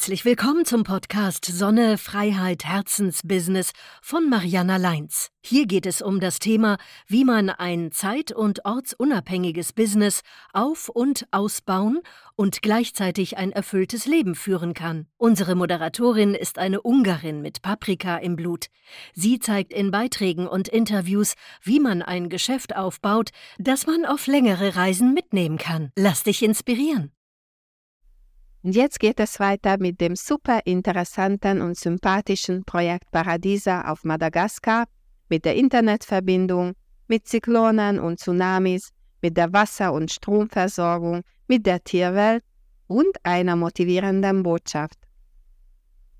Herzlich willkommen zum Podcast Sonne, Freiheit, Herzensbusiness von Mariana Leins. Hier geht es um das Thema, wie man ein zeit- und ortsunabhängiges Business auf- und ausbauen und gleichzeitig ein erfülltes Leben führen kann. Unsere Moderatorin ist eine Ungarin mit Paprika im Blut. Sie zeigt in Beiträgen und Interviews, wie man ein Geschäft aufbaut, das man auf längere Reisen mitnehmen kann. Lass dich inspirieren. Und jetzt geht es weiter mit dem super interessanten und sympathischen Projekt Paradisa auf Madagaskar, mit der Internetverbindung, mit Zyklonen und Tsunamis, mit der Wasser- und Stromversorgung, mit der Tierwelt und einer motivierenden Botschaft.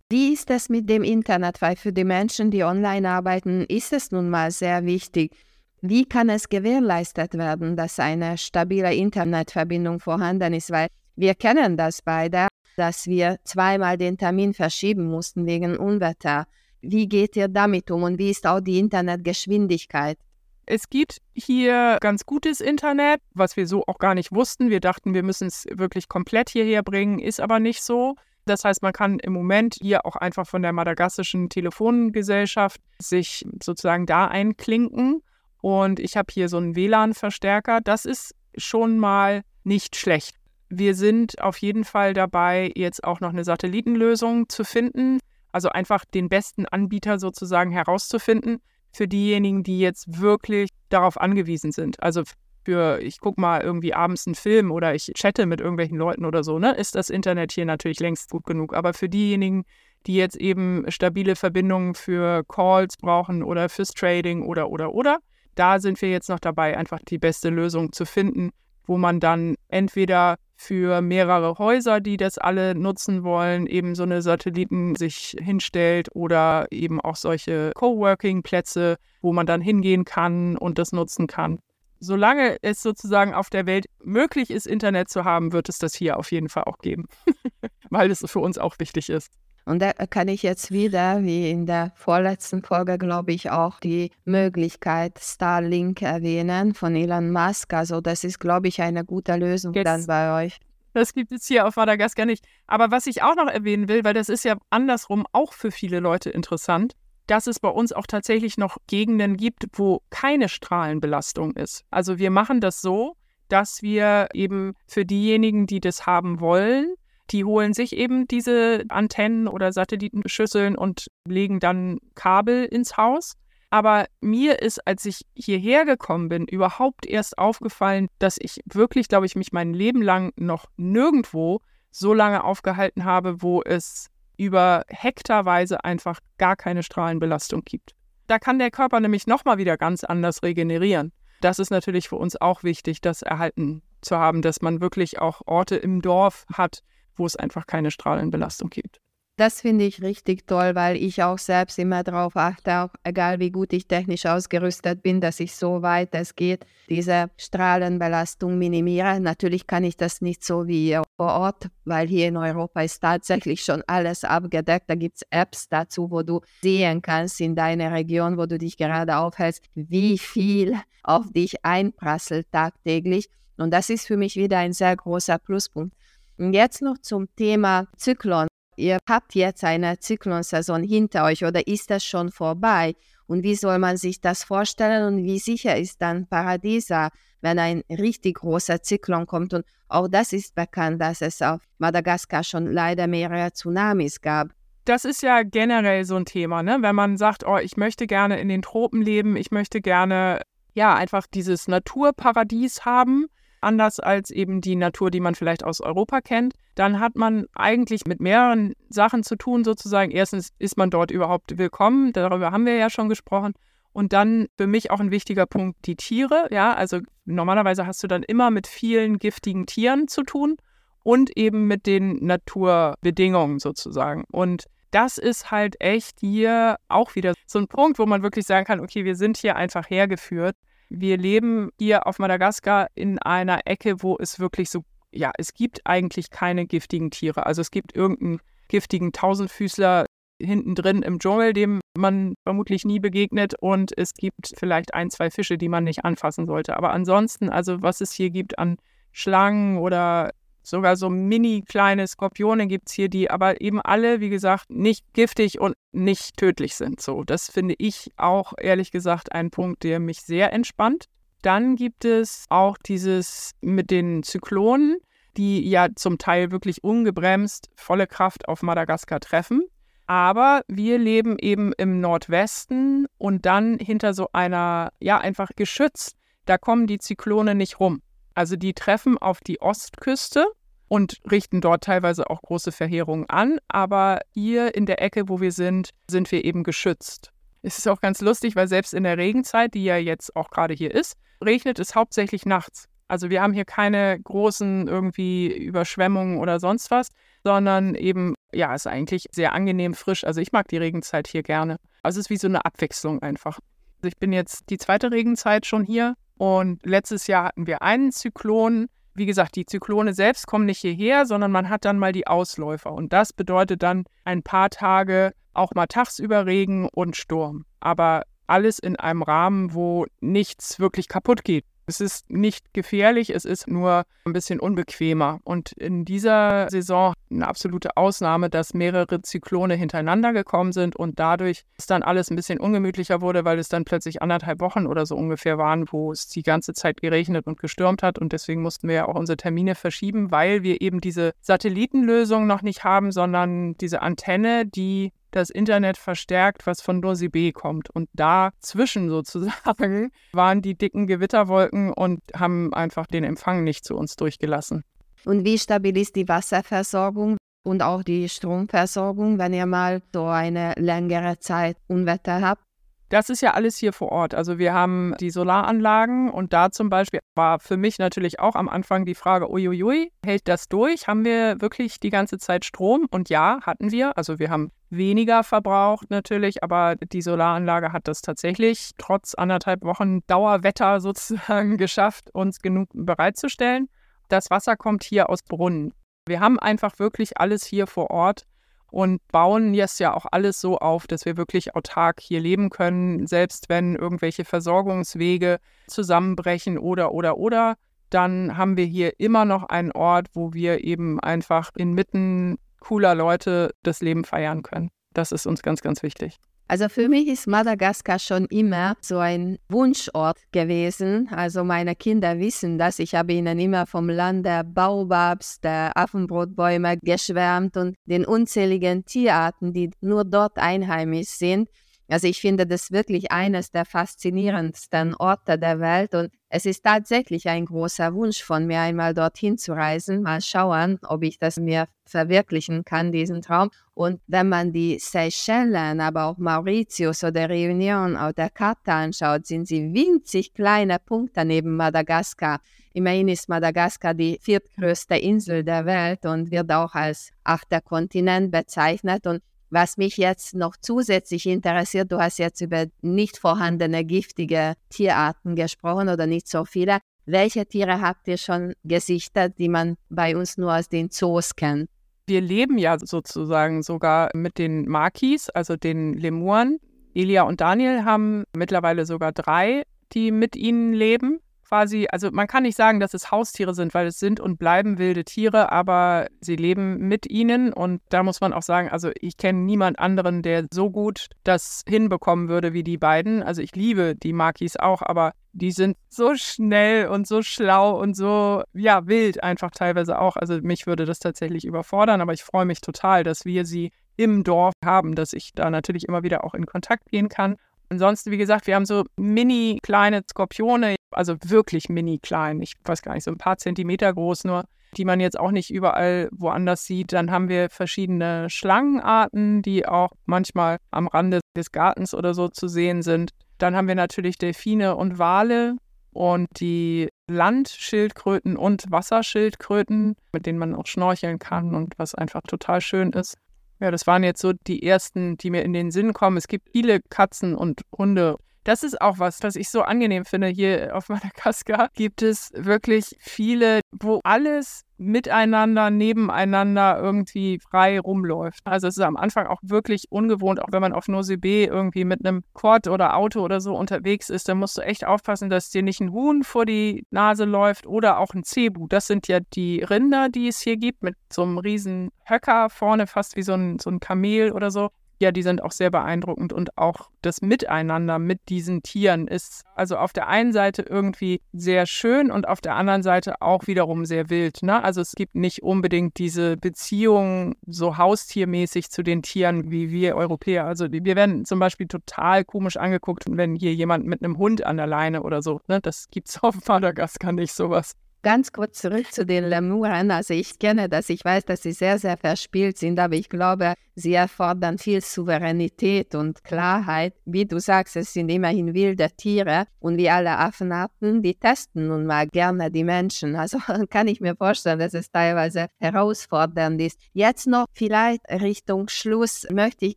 Wie ist es mit dem Internet? Weil für die Menschen, die online arbeiten, ist es nun mal sehr wichtig. Wie kann es gewährleistet werden, dass eine stabile Internetverbindung vorhanden ist? Weil wir kennen das beide, dass wir zweimal den Termin verschieben mussten wegen Unwetter. Wie geht ihr damit um und wie ist auch die Internetgeschwindigkeit? Es gibt hier ganz gutes Internet, was wir so auch gar nicht wussten. Wir dachten, wir müssen es wirklich komplett hierher bringen, ist aber nicht so. Das heißt, man kann im Moment hier auch einfach von der madagassischen Telefongesellschaft sich sozusagen da einklinken. Und ich habe hier so einen WLAN-Verstärker. Das ist schon mal nicht schlecht. Wir sind auf jeden Fall dabei, jetzt auch noch eine Satellitenlösung zu finden. Also einfach den besten Anbieter sozusagen herauszufinden für diejenigen, die jetzt wirklich darauf angewiesen sind. Also für, ich gucke mal irgendwie abends einen Film oder ich chatte mit irgendwelchen Leuten oder so, ne, ist das Internet hier natürlich längst gut genug. Aber für diejenigen, die jetzt eben stabile Verbindungen für Calls brauchen oder fürs Trading oder, oder, oder, da sind wir jetzt noch dabei, einfach die beste Lösung zu finden, wo man dann entweder für mehrere Häuser, die das alle nutzen wollen, eben so eine Satelliten sich hinstellt oder eben auch solche Coworking-Plätze, wo man dann hingehen kann und das nutzen kann. Solange es sozusagen auf der Welt möglich ist, Internet zu haben, wird es das hier auf jeden Fall auch geben, weil es für uns auch wichtig ist. Und da kann ich jetzt wieder, wie in der vorletzten Folge, glaube ich, auch die Möglichkeit Starlink erwähnen von Elon Musk. Also das ist, glaube ich, eine gute Lösung jetzt, dann bei euch. Das gibt es hier auf Madagaskar nicht. Aber was ich auch noch erwähnen will, weil das ist ja andersrum auch für viele Leute interessant, dass es bei uns auch tatsächlich noch Gegenden gibt, wo keine Strahlenbelastung ist. Also wir machen das so, dass wir eben für diejenigen, die das haben wollen, die holen sich eben diese Antennen oder Satellitenschüsseln und legen dann Kabel ins Haus. Aber mir ist, als ich hierher gekommen bin, überhaupt erst aufgefallen, dass ich wirklich, glaube ich, mich mein Leben lang noch nirgendwo so lange aufgehalten habe, wo es über hektarweise einfach gar keine Strahlenbelastung gibt. Da kann der Körper nämlich nochmal wieder ganz anders regenerieren. Das ist natürlich für uns auch wichtig, das erhalten zu haben, dass man wirklich auch Orte im Dorf hat, wo es einfach keine Strahlenbelastung gibt. Das finde ich richtig toll, weil ich auch selbst immer darauf achte, auch egal wie gut ich technisch ausgerüstet bin, dass ich so weit es geht, diese Strahlenbelastung minimiere. Natürlich kann ich das nicht so wie vor Ort, weil hier in Europa ist tatsächlich schon alles abgedeckt. Da gibt es Apps dazu, wo du sehen kannst in deiner Region, wo du dich gerade aufhältst, wie viel auf dich einprasselt tagtäglich. Und das ist für mich wieder ein sehr großer Pluspunkt. Und jetzt noch zum Thema Zyklon. Ihr habt jetzt eine Zyklonsaison hinter euch oder ist das schon vorbei? Und wie soll man sich das vorstellen und wie sicher ist dann Paradiesa, wenn ein richtig großer Zyklon kommt? Und auch das ist bekannt, dass es auf Madagaskar schon leider mehrere Tsunamis gab. Das ist ja generell so ein Thema, ne? Wenn man sagt, oh, ich möchte gerne in den Tropen leben, ich möchte gerne ja einfach dieses Naturparadies haben, anders als eben die Natur, die man vielleicht aus Europa kennt, dann hat man eigentlich mit mehreren Sachen zu tun sozusagen. Erstens ist man dort überhaupt willkommen, darüber haben wir ja schon gesprochen. Und dann für mich auch ein wichtiger Punkt die Tiere. Ja, also normalerweise hast du dann immer mit vielen giftigen Tieren zu tun und eben mit den Naturbedingungen sozusagen. Und das ist halt echt hier auch wieder so ein Punkt, wo man wirklich sagen kann, okay, wir sind hier einfach hergeführt wir leben hier auf Madagaskar in einer Ecke, wo es wirklich so, ja, es gibt eigentlich keine giftigen Tiere. Also es gibt irgendeinen giftigen Tausendfüßler hinten drin im Dschungel, dem man vermutlich nie begegnet. Und es gibt vielleicht ein, zwei Fische, die man nicht anfassen sollte. Aber ansonsten, also was es hier gibt an Schlangen oder Sogar so mini kleine Skorpione gibt es hier, die aber eben alle, wie gesagt, nicht giftig und nicht tödlich sind. So, das finde ich auch ehrlich gesagt ein Punkt, der mich sehr entspannt. Dann gibt es auch dieses mit den Zyklonen, die ja zum Teil wirklich ungebremst volle Kraft auf Madagaskar treffen. Aber wir leben eben im Nordwesten und dann hinter so einer, ja, einfach geschützt. Da kommen die Zyklone nicht rum. Also die treffen auf die Ostküste und richten dort teilweise auch große Verheerungen an. Aber hier in der Ecke, wo wir sind, sind wir eben geschützt. Es ist auch ganz lustig, weil selbst in der Regenzeit, die ja jetzt auch gerade hier ist, regnet es hauptsächlich nachts. Also wir haben hier keine großen irgendwie Überschwemmungen oder sonst was, sondern eben, ja, ist eigentlich sehr angenehm frisch. Also ich mag die Regenzeit hier gerne. Also es ist wie so eine Abwechslung einfach. Also ich bin jetzt die zweite Regenzeit schon hier und letztes Jahr hatten wir einen Zyklon. Wie gesagt, die Zyklone selbst kommen nicht hierher, sondern man hat dann mal die Ausläufer. Und das bedeutet dann ein paar Tage auch mal tagsüber Regen und Sturm. Aber alles in einem Rahmen, wo nichts wirklich kaputt geht. Es ist nicht gefährlich, es ist nur ein bisschen unbequemer. Und in dieser Saison eine absolute Ausnahme, dass mehrere Zyklone hintereinander gekommen sind und dadurch es dann alles ein bisschen ungemütlicher wurde, weil es dann plötzlich anderthalb Wochen oder so ungefähr waren, wo es die ganze Zeit geregnet und gestürmt hat. Und deswegen mussten wir ja auch unsere Termine verschieben, weil wir eben diese Satellitenlösung noch nicht haben, sondern diese Antenne, die das Internet verstärkt, was von Dosi B kommt. Und dazwischen sozusagen waren die dicken Gewitterwolken und haben einfach den Empfang nicht zu uns durchgelassen. Und wie stabil ist die Wasserversorgung und auch die Stromversorgung, wenn ihr mal so eine längere Zeit Unwetter habt? Das ist ja alles hier vor Ort. Also wir haben die Solaranlagen und da zum Beispiel war für mich natürlich auch am Anfang die Frage, uiuiui, hält das durch? Haben wir wirklich die ganze Zeit Strom? Und ja, hatten wir. Also wir haben weniger verbraucht natürlich, aber die Solaranlage hat das tatsächlich trotz anderthalb Wochen Dauerwetter sozusagen geschafft, uns genug bereitzustellen. Das Wasser kommt hier aus Brunnen. Wir haben einfach wirklich alles hier vor Ort und bauen jetzt ja auch alles so auf, dass wir wirklich autark hier leben können, selbst wenn irgendwelche Versorgungswege zusammenbrechen oder oder oder, dann haben wir hier immer noch einen Ort, wo wir eben einfach inmitten cooler Leute das Leben feiern können. Das ist uns ganz, ganz wichtig. Also für mich ist Madagaskar schon immer so ein Wunschort gewesen. Also meine Kinder wissen das. Ich habe ihnen immer vom Land der Baobabs, der Affenbrotbäume geschwärmt und den unzähligen Tierarten, die nur dort einheimisch sind. Also ich finde das wirklich eines der faszinierendsten Orte der Welt und es ist tatsächlich ein großer Wunsch von mir, einmal dorthin zu reisen, mal schauen, ob ich das mir verwirklichen kann, diesen Traum. Und wenn man die Seychellen, aber auch Mauritius oder Reunion auf der Karte anschaut, sind sie winzig kleine Punkte neben Madagaskar. Immerhin ist Madagaskar die viertgrößte Insel der Welt und wird auch als achter Kontinent bezeichnet. Und was mich jetzt noch zusätzlich interessiert, du hast jetzt über nicht vorhandene giftige Tierarten gesprochen oder nicht so viele. Welche Tiere habt ihr schon gesichtet, die man bei uns nur aus den Zoos kennt? Wir leben ja sozusagen sogar mit den Makis, also den Lemuren. Elia und Daniel haben mittlerweile sogar drei, die mit ihnen leben quasi, also man kann nicht sagen, dass es Haustiere sind, weil es sind und bleiben wilde Tiere, aber sie leben mit ihnen und da muss man auch sagen, also ich kenne niemand anderen, der so gut das hinbekommen würde wie die beiden. Also ich liebe die Makis auch, aber die sind so schnell und so schlau und so, ja, wild einfach teilweise auch. Also mich würde das tatsächlich überfordern, aber ich freue mich total, dass wir sie im Dorf haben, dass ich da natürlich immer wieder auch in Kontakt gehen kann. Ansonsten, wie gesagt, wir haben so mini kleine Skorpione, also wirklich mini klein, ich weiß gar nicht, so ein paar Zentimeter groß nur, die man jetzt auch nicht überall woanders sieht. Dann haben wir verschiedene Schlangenarten, die auch manchmal am Rande des Gartens oder so zu sehen sind. Dann haben wir natürlich Delfine und Wale und die Landschildkröten und Wasserschildkröten, mit denen man auch schnorcheln kann und was einfach total schön ist. Ja, das waren jetzt so die ersten, die mir in den Sinn kommen. Es gibt viele Katzen und Hunde Das ist auch was, was ich so angenehm finde. Hier auf Madagaskar gibt es wirklich viele, wo alles miteinander, nebeneinander irgendwie frei rumläuft. Also es ist am Anfang auch wirklich ungewohnt, auch wenn man auf Nosebe irgendwie mit einem Quad oder Auto oder so unterwegs ist, dann musst du echt aufpassen, dass dir nicht ein Huhn vor die Nase läuft oder auch ein Zebu. Das sind ja die Rinder, die es hier gibt, mit so einem riesen Höcker vorne, fast wie so ein, so ein Kamel oder so ja, die sind auch sehr beeindruckend und auch das Miteinander mit diesen Tieren ist also auf der einen Seite irgendwie sehr schön und auf der anderen Seite auch wiederum sehr wild. Ne? Also es gibt nicht unbedingt diese Beziehung so haustiermäßig zu den Tieren wie wir Europäer. Also wir werden zum Beispiel total komisch angeguckt, wenn hier jemand mit einem Hund an der Leine oder so. Ne? Das gibt es auf Madagaskar nicht sowas. Ganz kurz zurück zu den Lemuren. Also ich kenne das, ich weiß, dass sie sehr, sehr verspielt sind, aber ich glaube, sie erfordern viel Souveränität und Klarheit. Wie du sagst, es sind immerhin wilde Tiere und wie alle Affenarten, die testen nun mal gerne die Menschen. Also kann ich mir vorstellen, dass es teilweise herausfordernd ist. Jetzt noch vielleicht Richtung Schluss möchte ich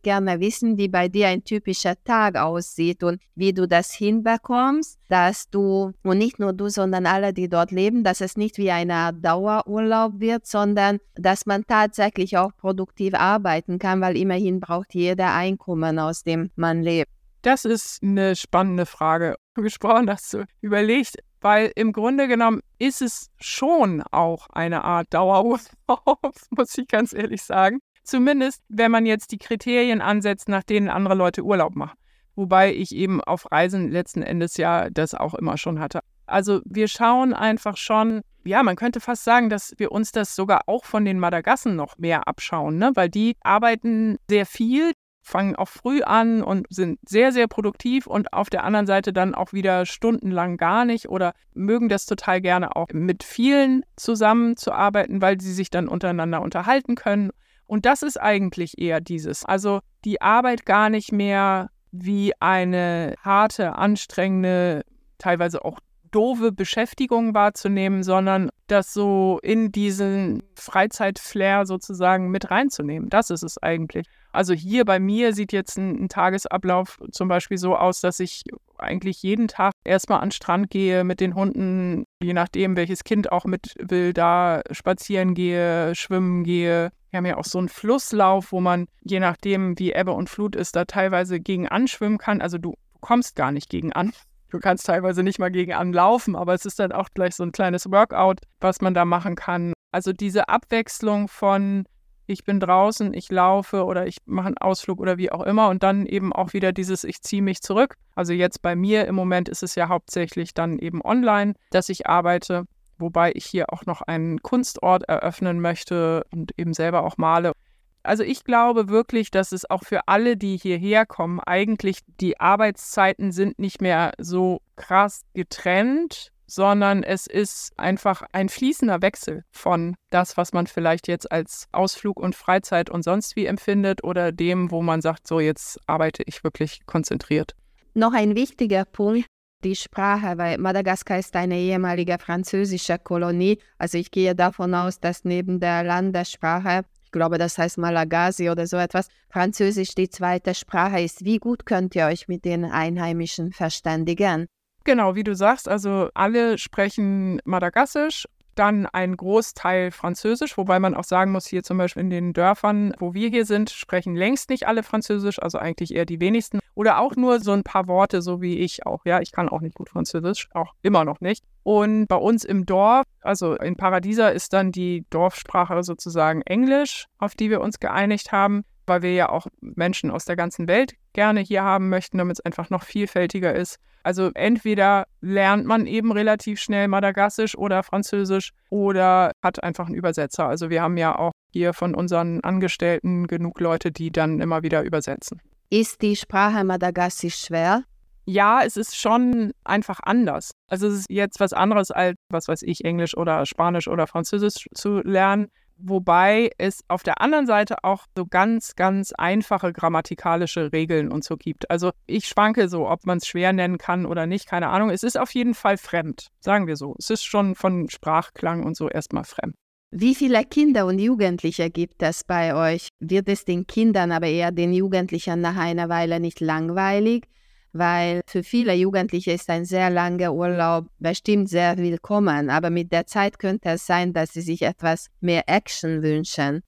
gerne wissen, wie bei dir ein typischer Tag aussieht und wie du das hinbekommst, dass du, und nicht nur du, sondern alle, die dort leben, dass es nicht wie eine Dauerurlaub wird, sondern dass man tatsächlich auch produktiv arbeiten kann, weil immerhin braucht jeder Einkommen, aus dem man lebt. Das ist eine spannende Frage. Gesprochen hast du überlegt, weil im Grunde genommen ist es schon auch eine Art Dauerurlaub, muss ich ganz ehrlich sagen. Zumindest, wenn man jetzt die Kriterien ansetzt, nach denen andere Leute Urlaub machen. Wobei ich eben auf Reisen letzten Endes ja das auch immer schon hatte. Also wir schauen einfach schon, ja, man könnte fast sagen, dass wir uns das sogar auch von den Madagassen noch mehr abschauen, ne? weil die arbeiten sehr viel, fangen auch früh an und sind sehr, sehr produktiv und auf der anderen Seite dann auch wieder stundenlang gar nicht oder mögen das total gerne auch mit vielen zusammenzuarbeiten, weil sie sich dann untereinander unterhalten können. Und das ist eigentlich eher dieses. Also die Arbeit gar nicht mehr wie eine harte, anstrengende, teilweise auch doofe Beschäftigung wahrzunehmen, sondern das so in diesen Freizeitflair sozusagen mit reinzunehmen. Das ist es eigentlich. Also hier bei mir sieht jetzt ein, ein, Tagesablauf zum Beispiel so aus, dass ich eigentlich jeden Tag erstmal an den Strand gehe mit den Hunden, je nachdem, welches Kind auch mit will, da spazieren gehe, schwimmen gehe. Wir haben ja auch so einen Flusslauf, wo man, je nachdem, wie Ebbe und Flut ist, da teilweise gegen anschwimmen kann. Also du kommst gar nicht gegen an. Du kannst teilweise nicht mal gegen anlaufen, aber es ist dann auch gleich so ein kleines Workout, was man da machen kann. Also diese Abwechslung von ich bin draußen, ich laufe oder ich mache einen Ausflug oder wie auch immer und dann eben auch wieder dieses ich ziehe mich zurück. Also jetzt bei mir im Moment ist es ja hauptsächlich dann eben online, dass ich arbeite, wobei ich hier auch noch einen Kunstort eröffnen möchte und eben selber auch male. Also ich glaube wirklich, dass es auch für alle, die hierher kommen, eigentlich die Arbeitszeiten sind nicht mehr so krass getrennt, sondern es ist einfach ein fließender Wechsel von das, was man vielleicht jetzt als Ausflug und Freizeit und sonst wie empfindet oder dem, wo man sagt, so jetzt arbeite ich wirklich konzentriert. Noch ein wichtiger Punkt, die Sprache, weil Madagaskar ist eine ehemalige französische Kolonie. Also ich gehe davon aus, dass neben der Landessprache glaube, das heißt Malagasy oder so etwas, Französisch die zweite Sprache ist. Wie gut könnt ihr euch mit den Einheimischen verständigen? Genau, wie du sagst, also alle sprechen Madagassisch dann ein Großteil Französisch, wobei man auch sagen muss, hier zum Beispiel in den Dörfern, wo wir hier sind, sprechen längst nicht alle Französisch, also eigentlich eher die wenigsten. Oder auch nur so ein paar Worte, so wie ich auch. Ja, ich kann auch nicht gut Französisch, auch immer noch nicht. Und bei uns im Dorf, also in Paradiesa, ist dann die Dorfsprache sozusagen Englisch, auf die wir uns geeinigt haben weil wir ja auch Menschen aus der ganzen Welt gerne hier haben möchten, damit es einfach noch vielfältiger ist. Also entweder lernt man eben relativ schnell Madagassisch oder Französisch oder hat einfach einen Übersetzer. Also wir haben ja auch hier von unseren Angestellten genug Leute, die dann immer wieder übersetzen. Ist die Sprache Madagassisch schwer? Ja, es ist schon einfach anders. Also es ist jetzt was anderes als, was weiß ich, Englisch oder Spanisch oder Französisch zu lernen. Wobei es auf der anderen Seite auch so ganz, ganz einfache grammatikalische Regeln und so gibt. Also ich schwanke so, ob man es schwer nennen kann oder nicht, keine Ahnung. Es ist auf jeden Fall fremd, sagen wir so. Es ist schon von Sprachklang und so erstmal fremd. Wie viele Kinder und Jugendliche gibt es bei euch? Wird es den Kindern, aber eher den Jugendlichen nach einer Weile nicht langweilig? Weil für viele Jugendliche ist ein sehr langer Urlaub bestimmt sehr willkommen, aber mit der Zeit könnte es sein, dass sie sich etwas mehr Action wünschen.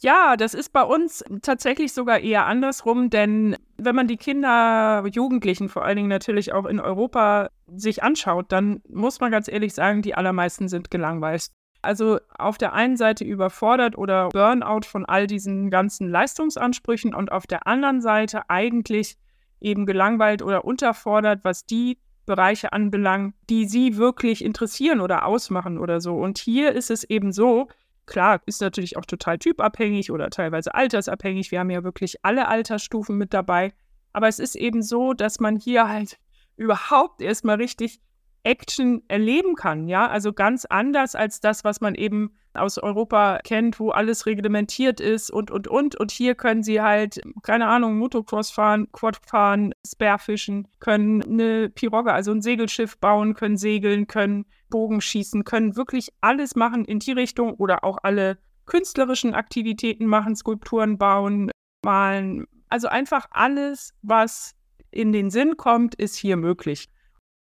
Ja, das ist bei uns tatsächlich sogar eher andersrum, denn wenn man die Kinder, Jugendlichen vor allen Dingen natürlich auch in Europa sich anschaut, dann muss man ganz ehrlich sagen, die allermeisten sind gelangweilt. Also auf der einen Seite überfordert oder Burnout von all diesen ganzen Leistungsansprüchen und auf der anderen Seite eigentlich eben gelangweilt oder unterfordert, was die Bereiche anbelangt, die sie wirklich interessieren oder ausmachen oder so. Und hier ist es eben so, klar, ist natürlich auch total typabhängig oder teilweise altersabhängig. Wir haben ja wirklich alle Altersstufen mit dabei. Aber es ist eben so, dass man hier halt überhaupt erstmal richtig Action erleben kann, ja, also ganz anders als das, was man eben aus Europa kennt, wo alles reglementiert ist und, und, und. Und hier können sie halt, keine Ahnung, Motocross fahren, Quad fahren, Spearfischen, können eine Pirogge, also ein Segelschiff bauen, können segeln, können Bogen schießen, können wirklich alles machen in die Richtung oder auch alle künstlerischen Aktivitäten machen, Skulpturen bauen, malen. Also einfach alles, was in den Sinn kommt, ist hier möglich.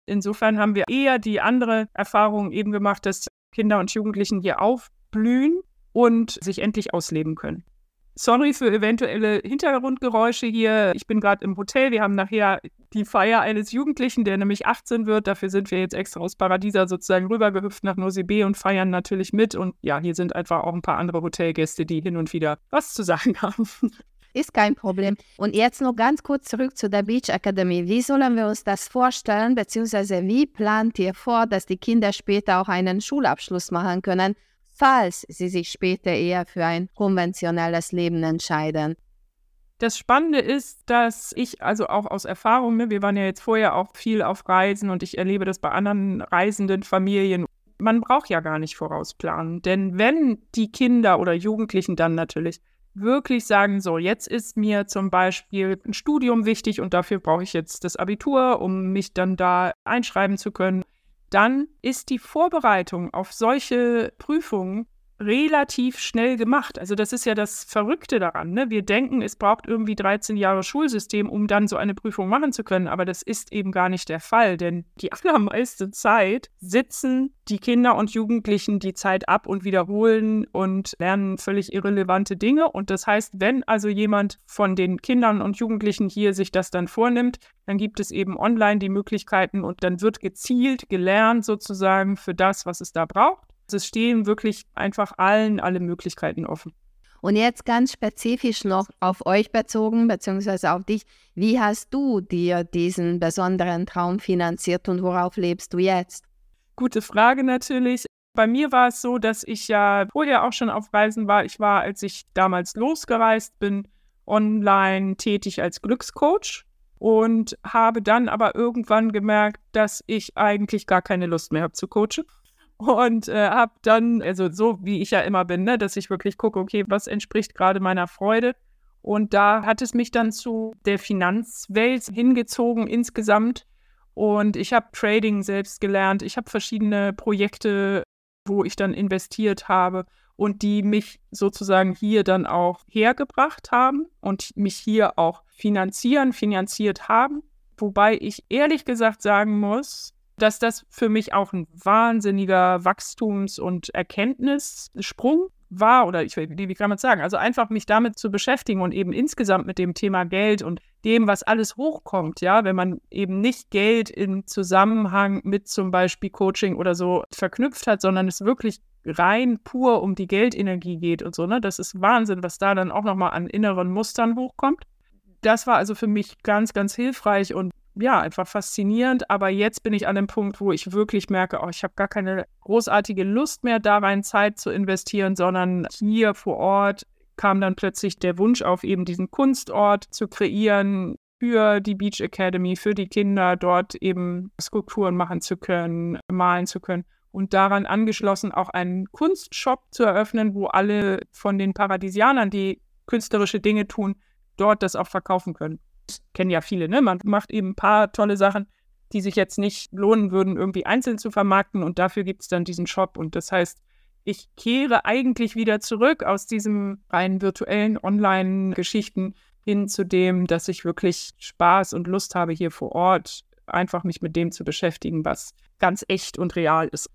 Insofern haben wir eher die andere Erfahrung eben gemacht, dass Kinder und Jugendlichen hier aufblühen und sich endlich ausleben können. Sorry für eventuelle Hintergrundgeräusche hier. Ich bin gerade im Hotel. Wir haben nachher die Feier eines Jugendlichen, der nämlich 18 wird. Dafür sind wir jetzt extra aus Paradiesa sozusagen rübergehüpft nach Nosebe und feiern natürlich mit. Und ja, hier sind einfach auch ein paar andere Hotelgäste, die hin und wieder was zu sagen haben. Ist kein Problem. Und jetzt noch ganz kurz zurück zu der Beach Academy. Wie sollen wir uns das vorstellen, beziehungsweise wie plant ihr vor, dass die Kinder später auch einen Schulabschluss machen können, falls sie sich später eher für ein konventionelles Leben entscheiden? Das Spannende ist, dass ich also auch aus Erfahrung, ne, wir waren ja jetzt vorher auch viel auf Reisen und ich erlebe das bei anderen reisenden Familien. Man braucht ja gar nicht vorausplanen, denn wenn die Kinder oder Jugendlichen dann natürlich wirklich sagen, so, jetzt ist mir zum Beispiel ein Studium wichtig und dafür brauche ich jetzt das Abitur, um mich dann da einschreiben zu können, dann ist die Vorbereitung auf solche Prüfungen relativ schnell gemacht. Also das ist ja das Verrückte daran. Ne? Wir denken, es braucht irgendwie 13 Jahre Schulsystem, um dann so eine Prüfung machen zu können. Aber das ist eben gar nicht der Fall, denn die allermeiste Zeit sitzen die Kinder und Jugendlichen die Zeit ab und wiederholen und lernen völlig irrelevante Dinge. Und das heißt, wenn also jemand von den Kindern und Jugendlichen hier sich das dann vornimmt, dann gibt es eben online die Möglichkeiten und dann wird gezielt gelernt sozusagen für das, was es da braucht. Es stehen wirklich einfach allen alle Möglichkeiten offen. Und jetzt ganz spezifisch noch auf euch bezogen, beziehungsweise auf dich. Wie hast du dir diesen besonderen Traum finanziert und worauf lebst du jetzt? Gute Frage natürlich. Bei mir war es so, dass ich ja vorher auch schon auf Reisen war. Ich war, als ich damals losgereist bin, online tätig als Glückscoach und habe dann aber irgendwann gemerkt, dass ich eigentlich gar keine Lust mehr habe zu coachen und äh, habe dann, also so wie ich ja immer bin, ne, dass ich wirklich gucke, okay, was entspricht gerade meiner Freude. Und da hat es mich dann zu der Finanzwelt hingezogen insgesamt. Und ich habe Trading selbst gelernt. Ich habe verschiedene Projekte, wo ich dann investiert habe und die mich sozusagen hier dann auch hergebracht haben und mich hier auch finanzieren, finanziert haben. Wobei ich ehrlich gesagt sagen muss, dass das für mich auch ein wahnsinniger Wachstums- und Erkenntnissprung war oder ich, wie kann man sagen? Also einfach mich damit zu beschäftigen und eben insgesamt mit dem Thema Geld und dem, was alles hochkommt, ja, wenn man eben nicht Geld im Zusammenhang mit zum Beispiel Coaching oder so verknüpft hat, sondern es wirklich rein pur um die Geldenergie geht und so, ne? Das ist Wahnsinn, was da dann auch nochmal an inneren Mustern hochkommt. Das war also für mich ganz, ganz hilfreich und ja, einfach faszinierend. Aber jetzt bin ich an dem Punkt, wo ich wirklich merke, oh, ich habe gar keine großartige Lust mehr, da rein Zeit zu investieren, sondern hier vor Ort kam dann plötzlich der Wunsch auf, eben diesen Kunstort zu kreieren für die Beach Academy, für die Kinder, dort eben Skulpturen machen zu können, malen zu können. Und daran angeschlossen auch einen Kunstshop zu eröffnen, wo alle von den Paradisianern, die künstlerische Dinge tun, dort das auch verkaufen können kennen ja viele, ne? Man macht eben ein paar tolle Sachen, die sich jetzt nicht lohnen würden, irgendwie einzeln zu vermarkten und dafür gibt es dann diesen Shop. Und das heißt, ich kehre eigentlich wieder zurück aus diesem rein virtuellen Online-Geschichten hin zu dem, dass ich wirklich Spaß und Lust habe, hier vor Ort einfach mich mit dem zu beschäftigen, was ganz echt und real ist.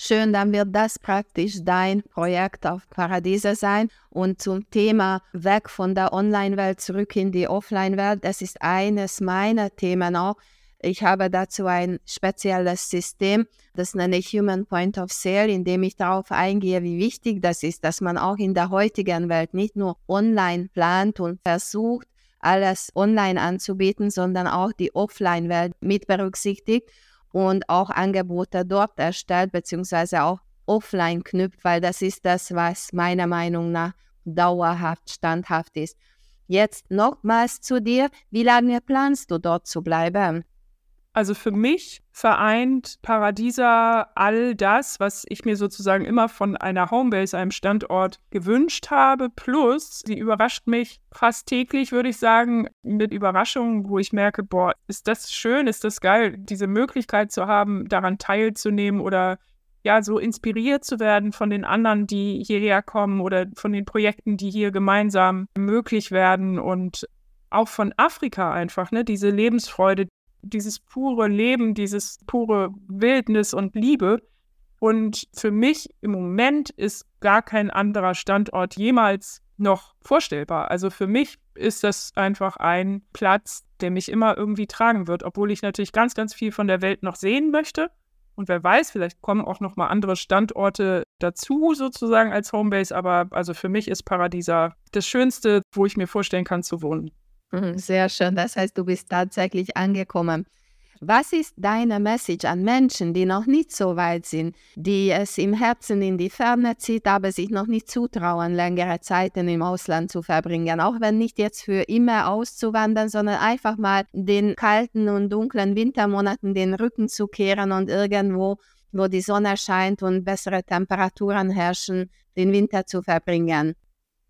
Schön, dann wird das praktisch dein Projekt auf Paradiese sein. Und zum Thema weg von der Online-Welt zurück in die Offline-Welt, das ist eines meiner Themen auch. Ich habe dazu ein spezielles System, das nenne ich Human Point of Sale, in dem ich darauf eingehe, wie wichtig das ist, dass man auch in der heutigen Welt nicht nur online plant und versucht, alles online anzubieten, sondern auch die Offline-Welt mit berücksichtigt und auch Angebote dort erstellt, beziehungsweise auch offline knüpft, weil das ist das, was meiner Meinung nach dauerhaft standhaft ist. Jetzt nochmals zu dir. Wie lange planst du dort zu bleiben? Also für mich vereint Paradiesa all das, was ich mir sozusagen immer von einer Homebase, einem Standort gewünscht habe. Plus, sie überrascht mich fast täglich, würde ich sagen, mit Überraschungen, wo ich merke, boah, ist das schön, ist das geil, diese Möglichkeit zu haben, daran teilzunehmen oder ja, so inspiriert zu werden von den anderen, die hierher kommen oder von den Projekten, die hier gemeinsam möglich werden und auch von Afrika einfach, ne, diese Lebensfreude, dieses pure Leben, dieses pure Wildnis und Liebe. Und für mich im Moment ist gar kein anderer Standort jemals noch vorstellbar. Also für mich ist das einfach ein Platz, der mich immer irgendwie tragen wird, obwohl ich natürlich ganz, ganz viel von der Welt noch sehen möchte. Und wer weiß, vielleicht kommen auch noch mal andere Standorte dazu sozusagen als Homebase. Aber also für mich ist Paradiesa das Schönste, wo ich mir vorstellen kann zu wohnen. Mhm, sehr schön. Das heißt, du bist tatsächlich angekommen. Was ist deine Message an Menschen, die noch nicht so weit sind, die es im Herzen in die Ferne zieht, aber sich noch nicht zutrauen, längere Zeiten im Ausland zu verbringen? Auch wenn nicht jetzt für immer auszuwandern, sondern einfach mal den kalten und dunklen Wintermonaten den Rücken zu kehren und irgendwo, wo die Sonne scheint und bessere Temperaturen herrschen, den Winter zu verbringen.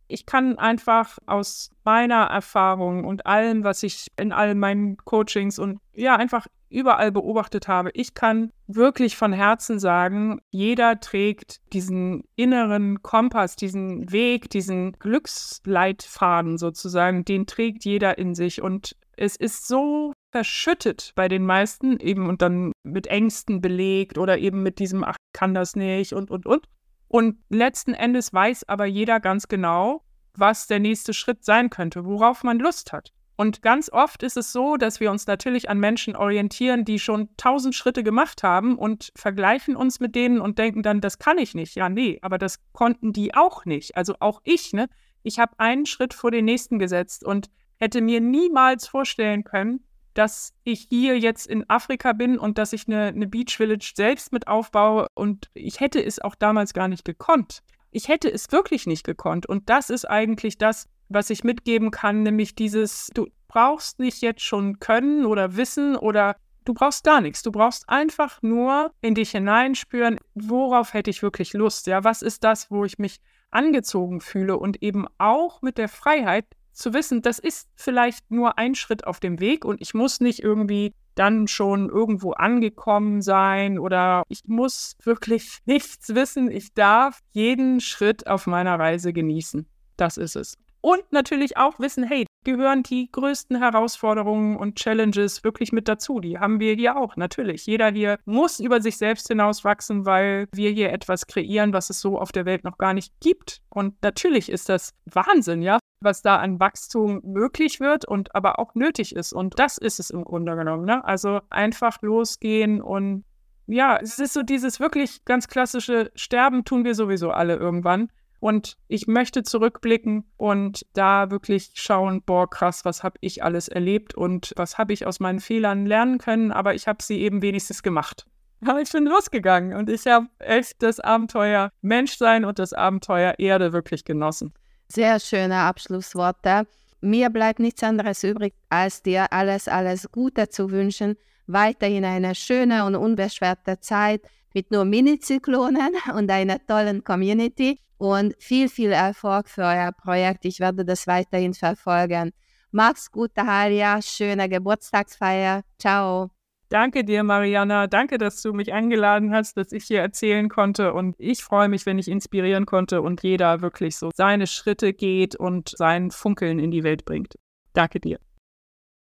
Ich kann einfach aus meiner Erfahrung und allem, was ich in all meinen Coachings und ja, einfach überall beobachtet habe, ich kann wirklich von Herzen sagen, jeder trägt diesen inneren Kompass, diesen Weg, diesen Glücksleitfaden sozusagen, den trägt jeder in sich. Und es ist so verschüttet bei den meisten eben und dann mit Ängsten belegt oder eben mit diesem, ach, kann das nicht und, und, und. Und letzten Endes weiß aber jeder ganz genau, was der nächste Schritt sein könnte, worauf man Lust hat. Und ganz oft ist es so, dass wir uns natürlich an Menschen orientieren, die schon tausend Schritte gemacht haben und vergleichen uns mit denen und denken dann, das kann ich nicht. Ja, nee, aber das konnten die auch nicht. Also auch ich, ne? Ich habe einen Schritt vor den nächsten gesetzt und hätte mir niemals vorstellen können, dass ich hier jetzt in Afrika bin und dass ich eine, eine Beach Village selbst mit aufbaue. Und ich hätte es auch damals gar nicht gekonnt. Ich hätte es wirklich nicht gekonnt. Und das ist eigentlich das, was ich mitgeben kann, nämlich dieses, du brauchst nicht jetzt schon können oder wissen oder du brauchst gar nichts. Du brauchst einfach nur in dich hineinspüren, worauf hätte ich wirklich Lust? Ja, was ist das, wo ich mich angezogen fühle und eben auch mit der Freiheit, zu wissen, das ist vielleicht nur ein Schritt auf dem Weg und ich muss nicht irgendwie dann schon irgendwo angekommen sein oder ich muss wirklich nichts wissen. Ich darf jeden Schritt auf meiner Reise genießen. Das ist es. Und natürlich auch wissen, hey, gehören die größten Herausforderungen und Challenges wirklich mit dazu. Die haben wir hier auch, natürlich. Jeder hier muss über sich selbst hinauswachsen, weil wir hier etwas kreieren, was es so auf der Welt noch gar nicht gibt. Und natürlich ist das Wahnsinn, ja, was da an Wachstum möglich wird und aber auch nötig ist. Und das ist es im Grunde genommen. Ne? Also einfach losgehen und ja, es ist so dieses wirklich ganz klassische Sterben tun wir sowieso alle irgendwann. Und ich möchte zurückblicken und da wirklich schauen, boah, krass, was habe ich alles erlebt und was habe ich aus meinen Fehlern lernen können, aber ich habe sie eben wenigstens gemacht. Aber ich bin losgegangen und ich habe echt das Abenteuer Menschsein und das Abenteuer Erde wirklich genossen. Sehr schöne Abschlussworte. Mir bleibt nichts anderes übrig, als dir alles, alles Gute zu wünschen. Weiterhin eine schöne und unbeschwerte Zeit mit nur Mini-Zyklonen und einer tollen Community und viel, viel Erfolg für euer Projekt. Ich werde das weiterhin verfolgen. Mach's gut, Tahalia. Schöne Geburtstagsfeier. Ciao. Danke dir, Mariana. Danke, dass du mich eingeladen hast, dass ich hier erzählen konnte. Und ich freue mich, wenn ich inspirieren konnte und jeder wirklich so seine Schritte geht und sein Funkeln in die Welt bringt. Danke dir.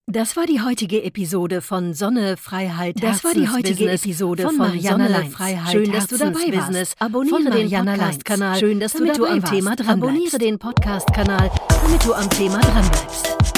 Das war die heutige Episode von Sonne, Freiheit, Das war die heutige Business Episode von von Marianne Sonne. Freiheit, Schön, dass du dabei Herzensbusiness. warst. Abonniere den Podcast-Kanal, Schön, dass du damit dabei du am warst. Thema dran Abonniere bleibst. den Podcast-Kanal, damit du am Thema dran bleibst.